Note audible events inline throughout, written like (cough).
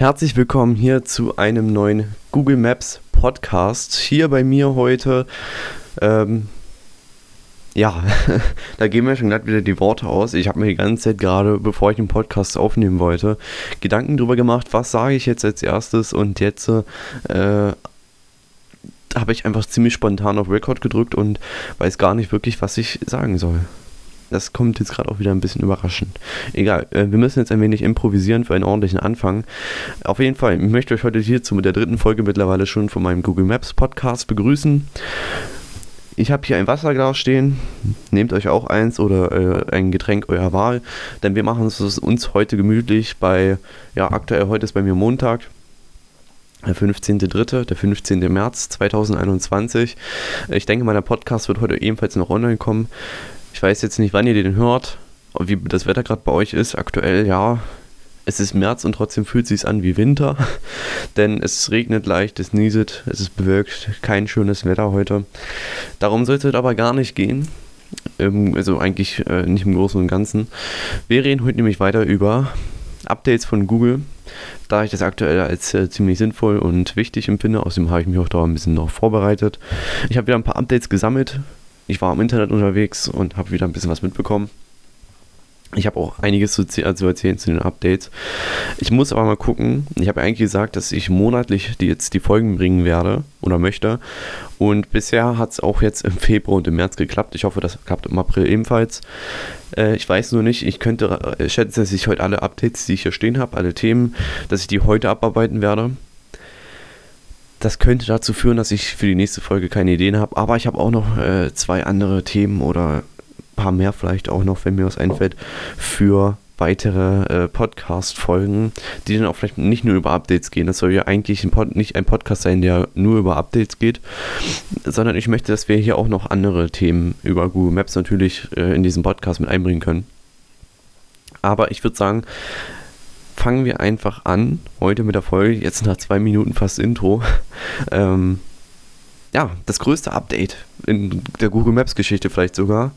Herzlich willkommen hier zu einem neuen Google Maps Podcast. Hier bei mir heute, ähm, ja, (laughs) da gehen mir schon glatt wieder die Worte aus. Ich habe mir die ganze Zeit gerade, bevor ich den Podcast aufnehmen wollte, Gedanken darüber gemacht, was sage ich jetzt als erstes und jetzt äh, habe ich einfach ziemlich spontan auf Record gedrückt und weiß gar nicht wirklich, was ich sagen soll. Das kommt jetzt gerade auch wieder ein bisschen überraschend. Egal, äh, wir müssen jetzt ein wenig improvisieren für einen ordentlichen Anfang. Auf jeden Fall, ich möchte euch heute hier zu der dritten Folge mittlerweile schon von meinem Google Maps Podcast begrüßen. Ich habe hier ein Wasserglas stehen. Nehmt euch auch eins oder äh, ein Getränk eurer Wahl, denn wir machen es uns heute gemütlich bei, ja, aktuell heute ist bei mir Montag der 15.3., der 15. März 2021. Ich denke, mein Podcast wird heute ebenfalls noch online kommen. Ich weiß jetzt nicht, wann ihr den hört, wie das Wetter gerade bei euch ist. Aktuell, ja, es ist März und trotzdem fühlt es sich an wie Winter, (laughs) denn es regnet leicht, es nieselt, es ist bewölkt, kein schönes Wetter heute. Darum sollte es aber gar nicht gehen. Ähm, also eigentlich äh, nicht im Großen und Ganzen. Wir reden heute nämlich weiter über Updates von Google, da ich das aktuell als äh, ziemlich sinnvoll und wichtig empfinde. Außerdem habe ich mich auch da ein bisschen noch vorbereitet. Ich habe wieder ein paar Updates gesammelt, ich war im Internet unterwegs und habe wieder ein bisschen was mitbekommen. Ich habe auch einiges zu, zu, erzählen zu den Updates. Ich muss aber mal gucken. Ich habe eigentlich gesagt, dass ich monatlich die, jetzt die Folgen bringen werde oder möchte. Und bisher hat es auch jetzt im Februar und im März geklappt. Ich hoffe, das klappt im April ebenfalls. Äh, ich weiß nur nicht, ich könnte, ich schätze, dass ich heute alle Updates, die ich hier stehen habe, alle Themen, dass ich die heute abarbeiten werde. Das könnte dazu führen, dass ich für die nächste Folge keine Ideen habe, aber ich habe auch noch äh, zwei andere Themen oder ein paar mehr vielleicht auch noch, wenn mir was einfällt, für weitere äh, Podcast-Folgen, die dann auch vielleicht nicht nur über Updates gehen. Das soll ja eigentlich ein Pod nicht ein Podcast sein, der nur über Updates geht, sondern ich möchte, dass wir hier auch noch andere Themen über Google Maps natürlich äh, in diesen Podcast mit einbringen können. Aber ich würde sagen, fangen wir einfach an, heute mit der Folge, jetzt nach zwei Minuten fast Intro. (laughs) ähm, ja, das größte Update in der Google Maps Geschichte vielleicht sogar.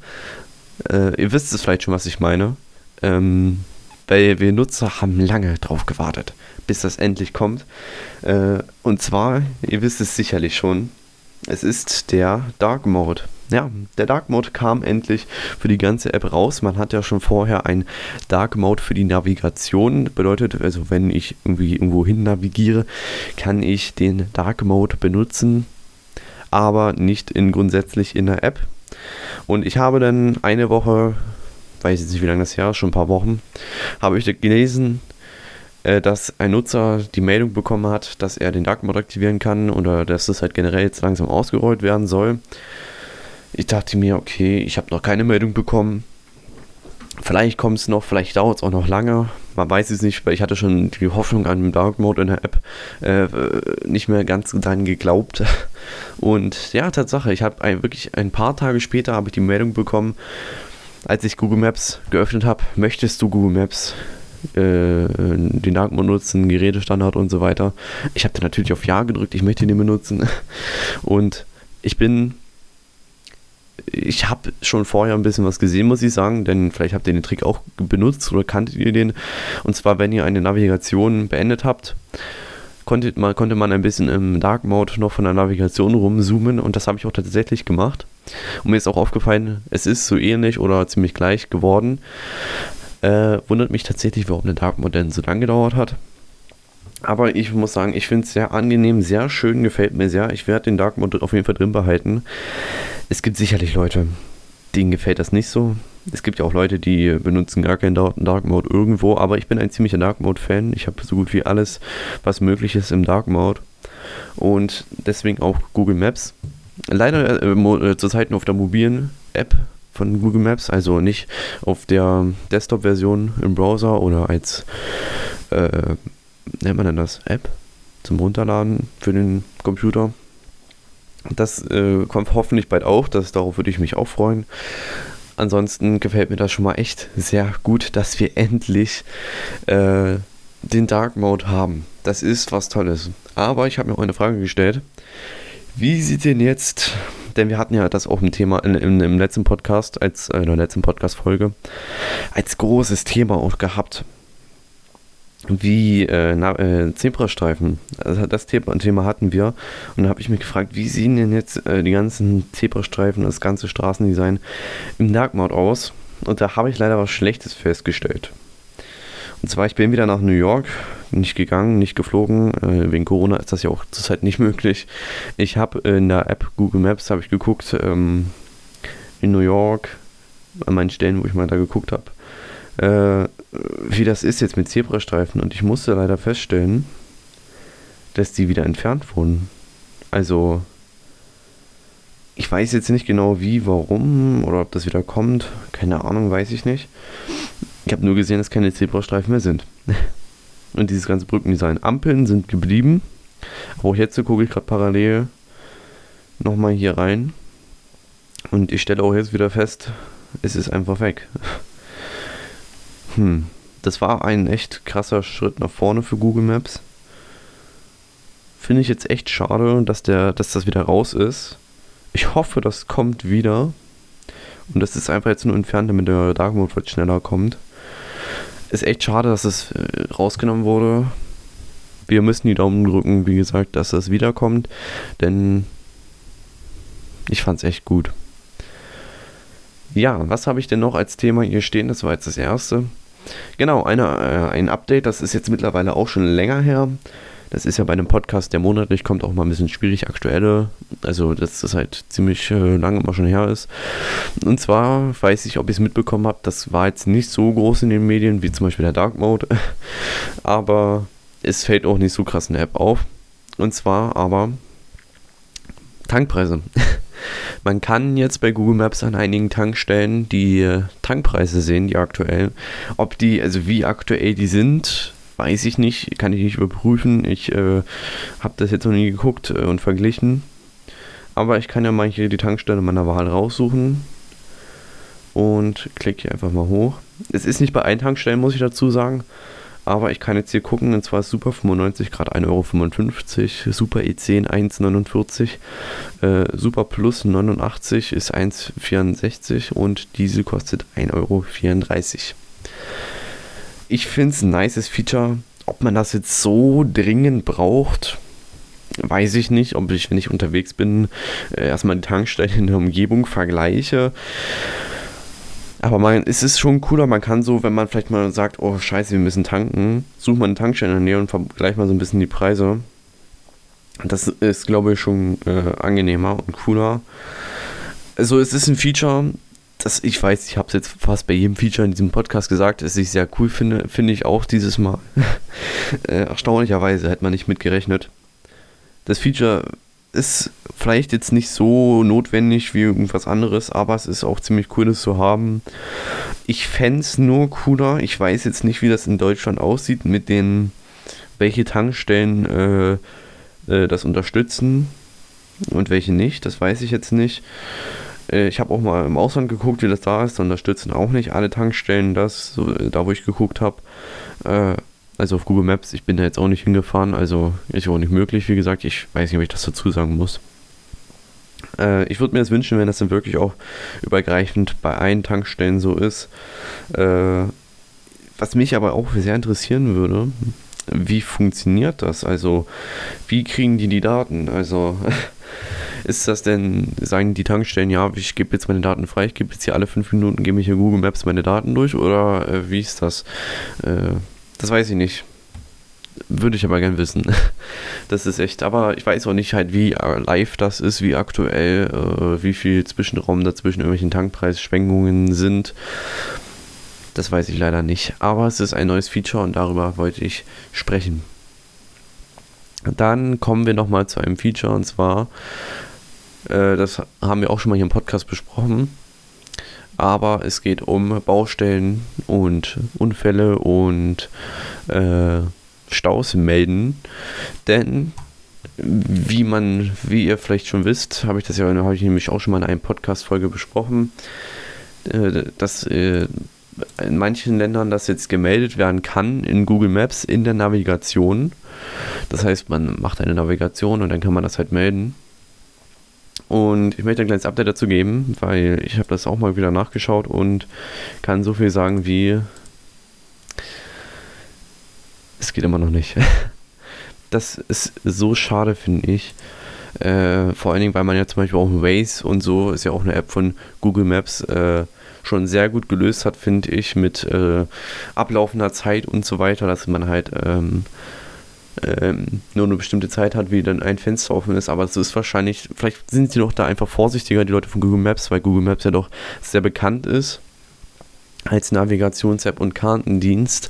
Äh, ihr wisst es vielleicht schon, was ich meine. Ähm, weil wir Nutzer haben lange drauf gewartet, bis das endlich kommt. Äh, und zwar, ihr wisst es sicherlich schon, es ist der Dark Mode. Ja, der Dark Mode kam endlich für die ganze App raus. Man hat ja schon vorher ein Dark Mode für die Navigation. Bedeutet, also wenn ich irgendwie irgendwo hin navigiere, kann ich den Dark Mode benutzen, aber nicht in grundsätzlich in der App. Und ich habe dann eine Woche, weiß jetzt nicht wie lange das Jahr, schon ein paar Wochen, habe ich gelesen, äh, dass ein Nutzer die Meldung bekommen hat, dass er den Dark Mode aktivieren kann oder dass das halt generell jetzt langsam ausgerollt werden soll. Ich dachte mir, okay, ich habe noch keine Meldung bekommen. Vielleicht kommt es noch, vielleicht dauert es auch noch lange. Man weiß es nicht, weil ich hatte schon die Hoffnung an den Dark Mode in der App äh, nicht mehr ganz dran geglaubt. (laughs) Und ja, Tatsache, ich habe wirklich ein paar Tage später habe ich die Meldung bekommen, als ich Google Maps geöffnet habe, möchtest du Google Maps äh, den Dark Mode nutzen, Gerätestandard und so weiter. Ich habe dann natürlich auf Ja gedrückt, ich möchte den benutzen. (laughs) Und ich bin ich habe schon vorher ein bisschen was gesehen, muss ich sagen, denn vielleicht habt ihr den Trick auch benutzt oder kanntet ihr den. Und zwar, wenn ihr eine Navigation beendet habt, konnte man, konnte man ein bisschen im Dark Mode noch von der Navigation rumzoomen und das habe ich auch tatsächlich gemacht. Und mir ist auch aufgefallen, es ist so ähnlich oder ziemlich gleich geworden. Äh, wundert mich tatsächlich, warum der Dark Mode denn so lange gedauert hat. Aber ich muss sagen, ich finde es sehr angenehm, sehr schön, gefällt mir sehr. Ich werde den Dark Mode auf jeden Fall drin behalten. Es gibt sicherlich Leute, denen gefällt das nicht so. Es gibt ja auch Leute, die benutzen gar keinen Dark Mode irgendwo, aber ich bin ein ziemlicher Dark Mode Fan. Ich habe so gut wie alles, was möglich ist im Dark Mode. Und deswegen auch Google Maps. Leider äh, äh zurzeit nur auf der mobilen App von Google Maps, also nicht auf der Desktop-Version im Browser oder als äh, nennt man denn das? App zum Runterladen für den Computer. Das äh, kommt hoffentlich bald auch, das, darauf würde ich mich auch freuen. Ansonsten gefällt mir das schon mal echt sehr gut, dass wir (laughs) endlich äh, den Dark Mode haben. Das ist was Tolles. Aber ich habe mir auch eine Frage gestellt. Wie sieht denn jetzt, denn wir hatten ja das auch im Thema in, in, im letzten Podcast, als äh, in der letzten Podcast-Folge, als großes Thema auch gehabt wie äh, äh, Zebrastreifen. Also das Thema hatten wir. Und da habe ich mich gefragt, wie sehen denn jetzt äh, die ganzen Zebrastreifen, das ganze Straßendesign im Dark Mode aus? Und da habe ich leider was Schlechtes festgestellt. Und zwar, ich bin wieder nach New York, nicht gegangen, nicht geflogen. Äh, wegen Corona ist das ja auch zurzeit nicht (laughs) möglich. Ich habe in der App Google Maps habe ich geguckt ähm, in New York an meinen Stellen, wo ich mal da geguckt habe, äh, wie das ist jetzt mit Zebrastreifen. Und ich musste leider feststellen, dass die wieder entfernt wurden. Also ich weiß jetzt nicht genau wie, warum oder ob das wieder kommt. Keine Ahnung, weiß ich nicht. Ich habe nur gesehen, dass keine Zebrastreifen mehr sind. (laughs) Und dieses ganze Brückendesign. Ampeln sind geblieben. Aber auch jetzt gucke ich gerade parallel nochmal hier rein. Und ich stelle auch jetzt wieder fest, es ist einfach weg. (laughs) Hm, das war ein echt krasser Schritt nach vorne für Google Maps. Finde ich jetzt echt schade, dass, der, dass das wieder raus ist. Ich hoffe, das kommt wieder. Und das ist einfach jetzt nur entfernt, damit der Dark Mode schneller kommt. Ist echt schade, dass es äh, rausgenommen wurde. Wir müssen die Daumen drücken, wie gesagt, dass das wiederkommt, denn ich fand es echt gut. Ja, was habe ich denn noch als Thema hier stehen? Das war jetzt das erste. Genau, eine, äh, ein Update, das ist jetzt mittlerweile auch schon länger her. Das ist ja bei einem Podcast, der monatlich kommt, auch mal ein bisschen schwierig, aktuelle. Also, dass das halt ziemlich äh, lange immer schon her ist. Und zwar weiß ich, ob ich es mitbekommen habe, das war jetzt nicht so groß in den Medien, wie zum Beispiel der Dark Mode. (laughs) aber es fällt auch nicht so krass in der App auf. Und zwar aber Tankpreise. (laughs) Man kann jetzt bei Google Maps an einigen Tankstellen die äh, Tankpreise sehen, die aktuell. Ob die, also wie aktuell die sind, weiß ich nicht, kann ich nicht überprüfen. Ich äh, habe das jetzt noch nie geguckt äh, und verglichen. Aber ich kann ja mal hier die Tankstelle meiner Wahl raussuchen und klicke hier einfach mal hoch. Es ist nicht bei allen Tankstellen, muss ich dazu sagen. Aber ich kann jetzt hier gucken, und zwar ist Super 95 gerade 1,55 Euro, Super E10 1,49, äh, Super Plus 89 ist 1,64 und Diesel kostet 1,34 Euro ich finde es ein nices Feature. Ob man das jetzt so dringend braucht, weiß ich nicht. Ob ich, wenn ich unterwegs bin, äh, erstmal die Tankstelle in der Umgebung vergleiche. Aber man, es ist schon cooler, man kann so, wenn man vielleicht mal sagt, oh scheiße, wir müssen tanken, sucht man eine Tankstelle in der Nähe und vergleicht mal so ein bisschen die Preise. Das ist, glaube ich, schon äh, angenehmer und cooler. Also es ist ein Feature, das, ich weiß, ich habe es jetzt fast bei jedem Feature in diesem Podcast gesagt, dass ich sehr cool finde, finde ich auch dieses Mal. (laughs) äh, erstaunlicherweise hätte man nicht mitgerechnet. Das Feature ist vielleicht jetzt nicht so notwendig wie irgendwas anderes, aber es ist auch ziemlich cool, das zu haben. Ich fände es nur cooler. Ich weiß jetzt nicht, wie das in Deutschland aussieht, mit den, welche Tankstellen äh, äh, das unterstützen und welche nicht. Das weiß ich jetzt nicht. Äh, ich habe auch mal im Ausland geguckt, wie das da ist. Da unterstützen auch nicht alle Tankstellen das, so, äh, da wo ich geguckt habe. Also auf Google Maps, ich bin da jetzt auch nicht hingefahren, also ist auch nicht möglich, wie gesagt. Ich weiß nicht, ob ich das dazu sagen muss. Äh, ich würde mir das wünschen, wenn das dann wirklich auch übergreifend bei allen Tankstellen so ist. Äh, was mich aber auch sehr interessieren würde, wie funktioniert das? Also, wie kriegen die die Daten? Also, (laughs) ist das denn, sagen die Tankstellen, ja, ich gebe jetzt meine Daten frei, ich gebe jetzt hier alle fünf Minuten, gebe ich hier Google Maps meine Daten durch oder äh, wie ist das? Äh, das weiß ich nicht. Würde ich aber gern wissen. (laughs) Das ist echt, aber ich weiß auch nicht halt, wie äh, live das ist, wie aktuell, äh, wie viel Zwischenraum dazwischen irgendwelchen Tankpreisschwenkungen sind. Das weiß ich leider nicht. Aber es ist ein neues Feature und darüber wollte ich sprechen. Dann kommen wir nochmal zu einem Feature und zwar äh, das haben wir auch schon mal hier im Podcast besprochen. Aber es geht um Baustellen und Unfälle und äh, Staus melden. Denn wie man, wie ihr vielleicht schon wisst, habe ich das ja, habe ich nämlich auch schon mal in einer Podcast-Folge besprochen, äh, dass äh, in manchen Ländern das jetzt gemeldet werden kann in Google Maps in der Navigation. Das heißt, man macht eine Navigation und dann kann man das halt melden. Und ich möchte ein kleines Update dazu geben, weil ich habe das auch mal wieder nachgeschaut und kann so viel sagen wie es geht immer noch nicht. (laughs) Das ist so schade, finde ich. Äh, vor allen Dingen, weil man ja zum Beispiel auch Waze und so, ist ja auch eine App von Google Maps, äh, schon sehr gut gelöst hat, finde ich, mit äh, ablaufender Zeit und so weiter, dass man halt ähm, ähm, nur eine bestimmte Zeit hat, wie dann ein Fenster offen ist. Aber es ist wahrscheinlich, vielleicht sind sie doch da einfach vorsichtiger, die Leute von Google Maps, weil Google Maps ja doch sehr bekannt ist als Navigations-App und Kartendienst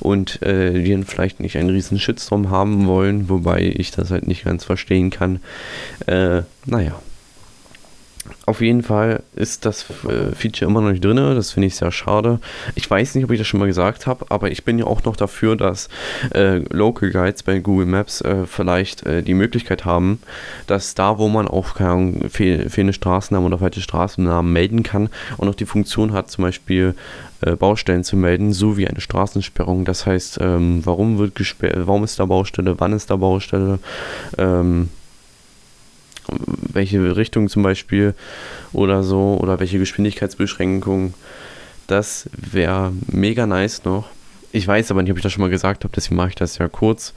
und äh, die dann vielleicht nicht einen riesen Shitstorm haben wollen, wobei ich das halt nicht ganz verstehen kann. Äh, naja. Auf jeden Fall ist das äh, Feature immer noch nicht drin. Das finde ich sehr schade. Ich weiß nicht, ob ich das schon mal gesagt habe, aber ich bin ja auch noch dafür, dass äh, Local Guides bei Google Maps äh, vielleicht äh, die Möglichkeit haben, dass da, wo man auch keine fehl, fehlende Straßennamen oder falsche Straßennamen melden kann auch die Funktion hat, zum Beispiel äh, Baustellen zu melden, so wie eine Straßensperrung. Das heißt, ähm, warum wird gesperrt, warum ist da Baustelle, wann ist da Baustelle, ähm, welche Richtung zum Beispiel oder so oder welche Geschwindigkeitsbeschränkung. Das wäre mega nice noch. Ich weiß aber nicht, ob ich das schon mal gesagt habe, deswegen mache ich das ja kurz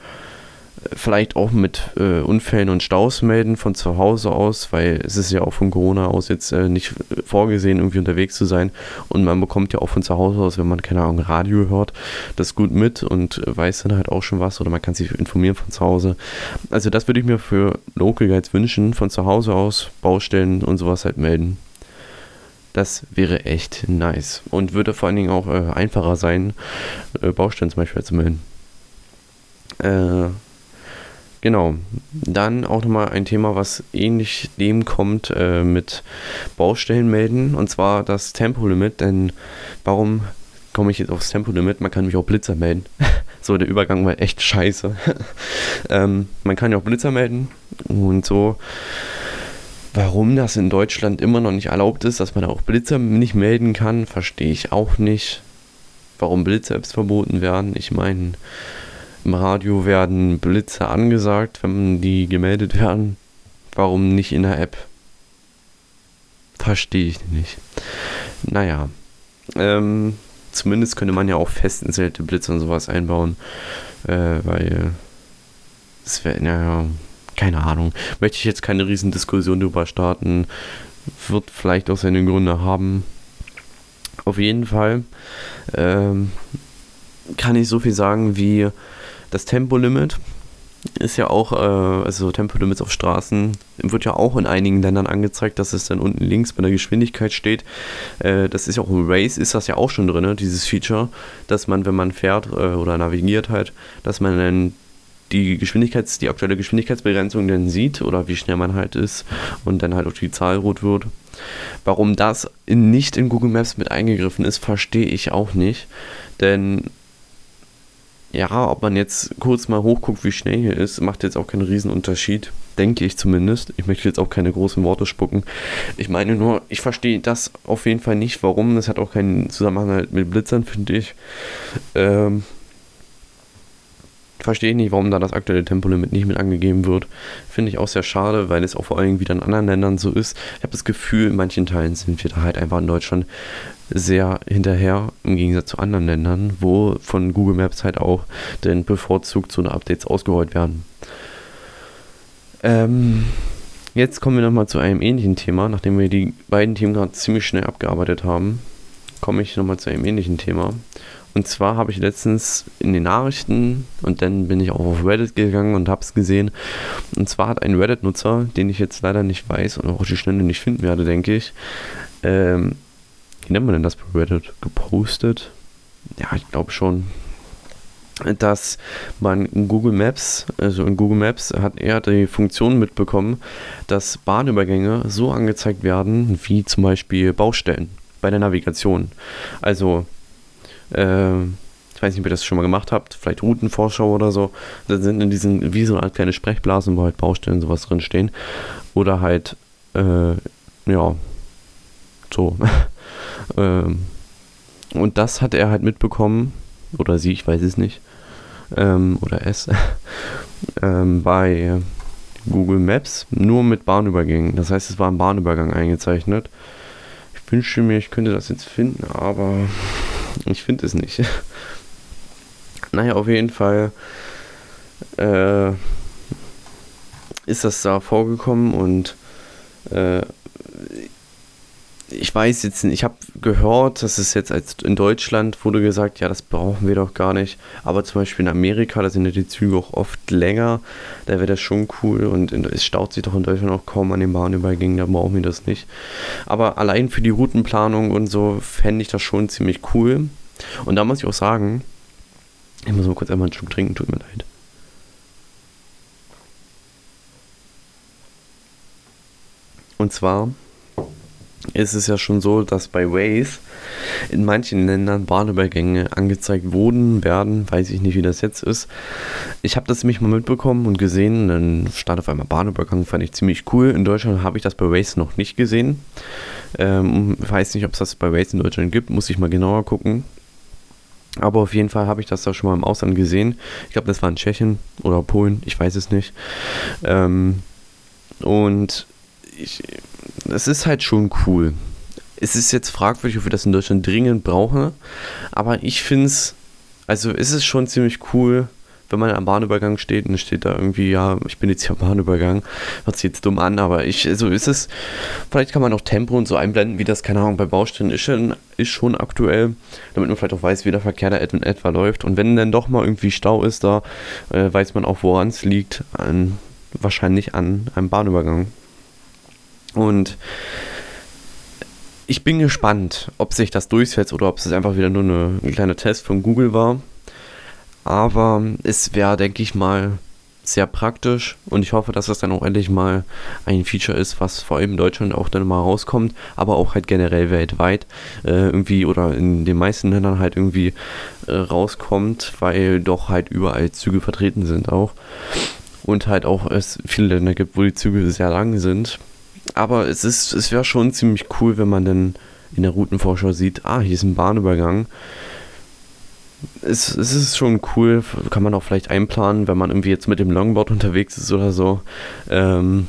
vielleicht auch mit äh, Unfällen und Staus melden von zu Hause aus, weil es ist ja auch von Corona aus jetzt äh, nicht vorgesehen, irgendwie unterwegs zu sein. Und man bekommt ja auch von zu Hause aus, wenn man, keine Ahnung, Radio hört, das gut mit und weiß dann halt auch schon was oder man kann sich informieren von zu Hause. Also das würde ich mir für Local Guides wünschen, von zu Hause aus Baustellen und sowas halt melden. Das wäre echt nice und würde vor allen Dingen auch äh, einfacher sein, äh, Baustellen zum Beispiel zu melden. Äh, Genau. Dann auch nochmal ein Thema, was ähnlich dem kommt äh, mit Baustellen melden, und zwar das Tempolimit. Denn warum komme ich jetzt aufs Tempolimit? Man kann mich auch Blitzer melden. (laughs) so, der Übergang war echt scheiße. (laughs) ähm, man kann ja auch Blitzer melden und so. Warum das in Deutschland immer noch nicht erlaubt ist, dass man auch Blitzer nicht melden kann, verstehe ich auch nicht. Warum Blitzer-Apps verboten werden. Ich meine, im Radio werden Blitze angesagt, wenn die gemeldet werden. Warum nicht in der App? Verstehe ich nicht. Naja. Ähm, zumindest könnte man ja auch fest installierte Blitze und sowas einbauen. Äh, weil es wäre, naja, keine Ahnung. Möchte ich jetzt keine riesen Diskussion darüber starten. Wird vielleicht auch seine Gründe haben. Auf jeden Fall ähm, kann ich so viel sagen wie das Tempolimit ist ja auch, äh, also Tempolimits auf Straßen, wird ja auch in einigen Ländern angezeigt, dass es dann unten links bei der Geschwindigkeit steht. Äh, das ist ja auch im Race, ist das ja auch schon drin, ne, dieses Feature, dass man, wenn man fährt äh, oder navigiert halt, dass man dann die Geschwindigkeits-, die aktuelle Geschwindigkeitsbegrenzung dann sieht oder wie schnell man halt ist und dann halt auch die Zahl rot wird. Warum das in, nicht in Google Maps mit eingegriffen ist, verstehe ich auch nicht. Denn ja, ob man jetzt kurz mal hochguckt, wie schnell hier ist, macht jetzt auch keinen Riesenunterschied. Denke ich zumindest. Ich möchte jetzt auch keine großen Worte spucken. Ich meine nur, ich verstehe das auf jeden Fall nicht, warum. Das hat auch keinen Zusammenhang halt mit Blitzern, finde ich. Ähm, verstehe nicht, warum da das aktuelle Tempolimit nicht mit angegeben wird. Finde ich auch sehr schade, weil es auch vor allem wieder in anderen Ländern so ist. Ich habe das Gefühl, in manchen Teilen sind wir da halt einfach in Deutschland sehr hinterher, im Gegensatz zu anderen Ländern, wo von Google Maps halt auch denn bevorzugt so eine Updates ausgerollt werden. Ähm, jetzt kommen wir nochmal zu einem ähnlichen Thema, nachdem wir die beiden Themen gerade ziemlich schnell abgearbeitet haben, komme ich nochmal zu einem ähnlichen Thema. Und zwar habe ich letztens in den Nachrichten und dann bin ich auch auf Reddit gegangen und habe es gesehen. Und zwar hat ein Reddit-Nutzer, den ich jetzt leider nicht weiß und auch die Schnelle nicht finden werde, denke ich, ähm, wie nennt man denn das bei Reddit, gepostet? Ja, ich glaube schon, dass man in Google Maps, also in Google Maps hat er die Funktion mitbekommen, dass Bahnübergänge so angezeigt werden, wie zum Beispiel Baustellen bei der Navigation. Also, äh, ich weiß nicht, ob ihr das schon mal gemacht habt, vielleicht Routenvorschau oder so. Da sind in diesen, wie so eine kleine Sprechblasen, wo halt Baustellen sowas drinstehen. Oder halt, äh, ja, so. (laughs) Ähm, und das hat er halt mitbekommen, oder sie, ich weiß es nicht, ähm, oder es, (laughs) ähm, bei Google Maps nur mit Bahnübergängen. Das heißt, es war ein Bahnübergang eingezeichnet. Ich wünsche mir, ich könnte das jetzt finden, aber ich finde es nicht. (laughs) Naja, auf jeden Fall äh, ist das da vorgekommen und äh, ich weiß jetzt nicht, ich habe gehört, dass es jetzt als in Deutschland wurde gesagt, ja, das brauchen wir doch gar nicht. Aber zum Beispiel in Amerika, da sind ja die Züge auch oft länger, da wäre das schon cool und in, es staut sich doch in Deutschland auch kaum an den Bahnübergängen, da brauchen wir das nicht. Aber allein für die Routenplanung und so fände ich das schon ziemlich cool. Und da muss ich auch sagen, ich muss mal kurz einmal einen Schluck trinken, tut mir leid. Und zwar ist es ja schon so, dass bei Waze in manchen Ländern Bahnübergänge angezeigt wurden, werden, weiß ich nicht, wie das jetzt ist. Ich habe das nämlich mal mitbekommen und gesehen, dann stand auf einmal Bahnübergang, fand ich ziemlich cool. In Deutschland habe ich das bei Waze noch nicht gesehen. Ähm, weiß nicht, ob es das bei Waze in Deutschland gibt, muss ich mal genauer gucken. Aber auf jeden Fall habe ich das da schon mal im Ausland gesehen. Ich glaube, das war in Tschechien oder Polen, ich weiß es nicht. Ähm, und ich, es ist halt schon cool. Es ist jetzt fragwürdig, ob wir das in Deutschland dringend brauchen, aber ich finde es, also ist es schon ziemlich cool, wenn man am Bahnübergang steht und steht da irgendwie, ja, ich bin jetzt hier am Bahnübergang, hört sich jetzt dumm an, aber ich, so also ist es, vielleicht kann man auch Tempo und so einblenden, wie das, keine Ahnung, bei Baustellen ist schon, ist schon aktuell, damit man vielleicht auch weiß, wie der Verkehr da in etwa läuft. Und wenn dann doch mal irgendwie Stau ist, da äh, weiß man auch, woran es liegt, an, wahrscheinlich an einem Bahnübergang. Und ich bin gespannt, ob sich das durchsetzt oder ob es einfach wieder nur ein kleiner Test von Google war. Aber es wäre, denke ich mal, sehr praktisch und ich hoffe, dass das dann auch endlich mal ein Feature ist, was vor allem in Deutschland auch dann mal rauskommt, aber auch halt generell weltweit äh, irgendwie oder in den meisten Ländern halt irgendwie äh, rauskommt, weil doch halt überall Züge vertreten sind auch und halt auch es viele Länder gibt, wo die Züge sehr lang sind aber es ist, es wäre schon ziemlich cool, wenn man dann in der Routenvorschau sieht, ah, hier ist ein Bahnübergang. Es, es ist schon cool, kann man auch vielleicht einplanen, wenn man irgendwie jetzt mit dem Longboard unterwegs ist oder so. Ähm,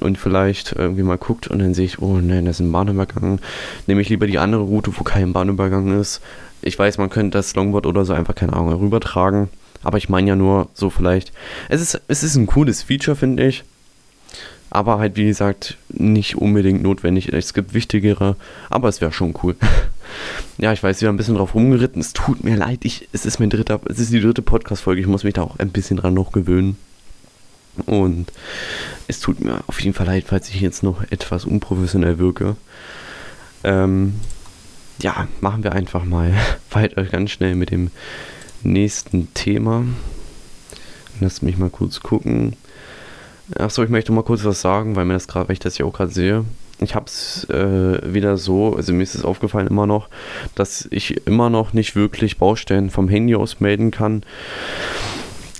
und vielleicht irgendwie mal guckt und dann sehe ich, oh nein, da ist ein Bahnübergang. Nehme ich lieber die andere Route, wo kein Bahnübergang ist. Ich weiß, man könnte das Longboard oder so einfach, keine Ahnung, rübertragen. Aber ich meine ja nur so vielleicht. Es ist, es ist ein cooles Feature, finde ich aber halt wie gesagt nicht unbedingt notwendig. Es gibt wichtigere, aber es wäre schon cool. (laughs) ja, ich weiß, wir haben ein bisschen drauf rumgeritten. Es tut mir leid, ich, es ist mein dritter, es ist die dritte Podcast-Folge. Ich muss mich da auch ein bisschen dran noch gewöhnen. Und es tut mir auf jeden Fall leid, falls ich jetzt noch etwas unprofessionell wirke. Ähm, ja, machen wir einfach mal (laughs) weiter ganz schnell mit dem nächsten Thema. Lasst mich mal kurz gucken. Achso, ich möchte mal kurz was sagen, weil mir das gerade, ich das ja auch gerade sehe. Ich habe es äh, wieder so, also mir ist es aufgefallen immer noch, dass ich immer noch nicht wirklich Baustellen vom Handy aus melden kann.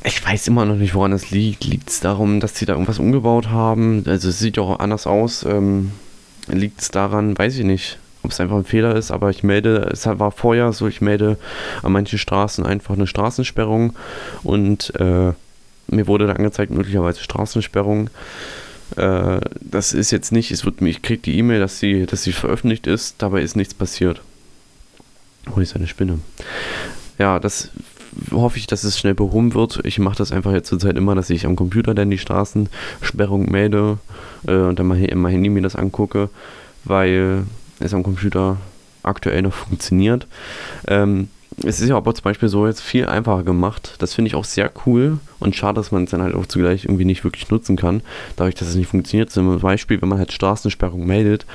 Ich weiß immer noch nicht, woran es liegt. Liegt es darum, dass sie da irgendwas umgebaut haben? Also es sieht auch anders aus. Ähm, liegt es daran, weiß ich nicht, ob es einfach ein Fehler ist, aber ich melde, es war vorher so, ich melde an manchen Straßen einfach eine Straßensperrung und äh, mir wurde da angezeigt, möglicherweise Straßensperrung. Äh, das ist jetzt nicht, es wird, ich kriege die E-Mail, dass sie, dass sie veröffentlicht ist, dabei ist nichts passiert. Oh, ist eine Spinne. Ja, das hoffe ich, dass es schnell behoben wird. Ich mache das einfach jetzt zurzeit immer, dass ich am Computer dann die Straßensperrung melde äh, und dann mal in mein Handy mir das angucke, weil es am Computer aktuell noch funktioniert. Ähm, es ist ja aber zum Beispiel so jetzt viel einfacher gemacht. Das finde ich auch sehr cool und schade, dass man es dann halt auch zugleich irgendwie nicht wirklich nutzen kann, dadurch, dass es nicht funktioniert. Zum Beispiel, wenn man halt Straßensperrung meldet,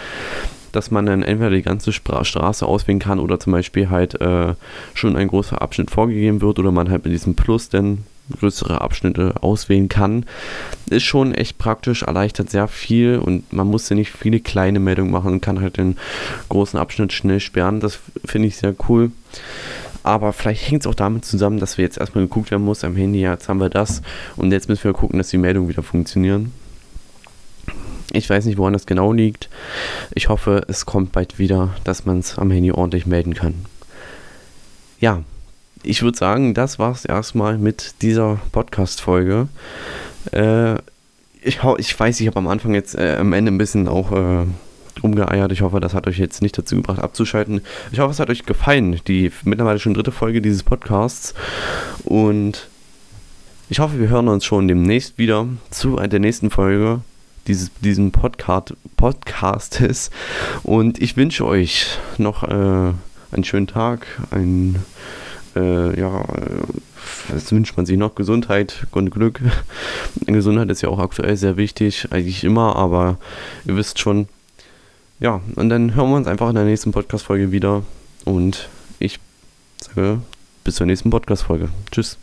dass man dann entweder die ganze Stra Straße auswählen kann oder zum Beispiel halt äh, schon ein großer Abschnitt vorgegeben wird oder man halt mit diesem Plus dann größere Abschnitte auswählen kann. Ist schon echt praktisch, erleichtert sehr viel und man muss ja nicht viele kleine Meldungen machen und kann halt den großen Abschnitt schnell sperren. Das finde ich sehr cool. Aber vielleicht hängt es auch damit zusammen, dass wir jetzt erstmal geguckt werden muss am Handy, jetzt haben wir das und jetzt müssen wir gucken, dass die Meldungen wieder funktionieren. Ich weiß nicht, woran das genau liegt. Ich hoffe, es kommt bald wieder, dass man es am Handy ordentlich melden kann. Ja, ich würde sagen, das war es erstmal mit dieser Podcast-Folge. Äh, ich, ich weiß, ich habe am Anfang jetzt äh, am Ende ein bisschen auch äh, rumgeeiert. Ich hoffe, das hat euch jetzt nicht dazu gebracht, abzuschalten. Ich hoffe, es hat euch gefallen, die mittlerweile schon dritte Folge dieses Podcasts. Und ich hoffe, wir hören uns schon demnächst wieder zu der nächsten Folge dieses, diesem Podcast, Podcastes. Und ich wünsche euch noch äh, einen schönen Tag, ein äh, ja, was wünscht man sich noch? Gesundheit und Glück. (laughs) Gesundheit ist ja auch aktuell sehr wichtig, eigentlich immer, aber ihr wisst schon. Ja, und dann hören wir uns einfach in der nächsten Podcast-Folge wieder. Und ich sage bis zur nächsten Podcast-Folge. Tschüss.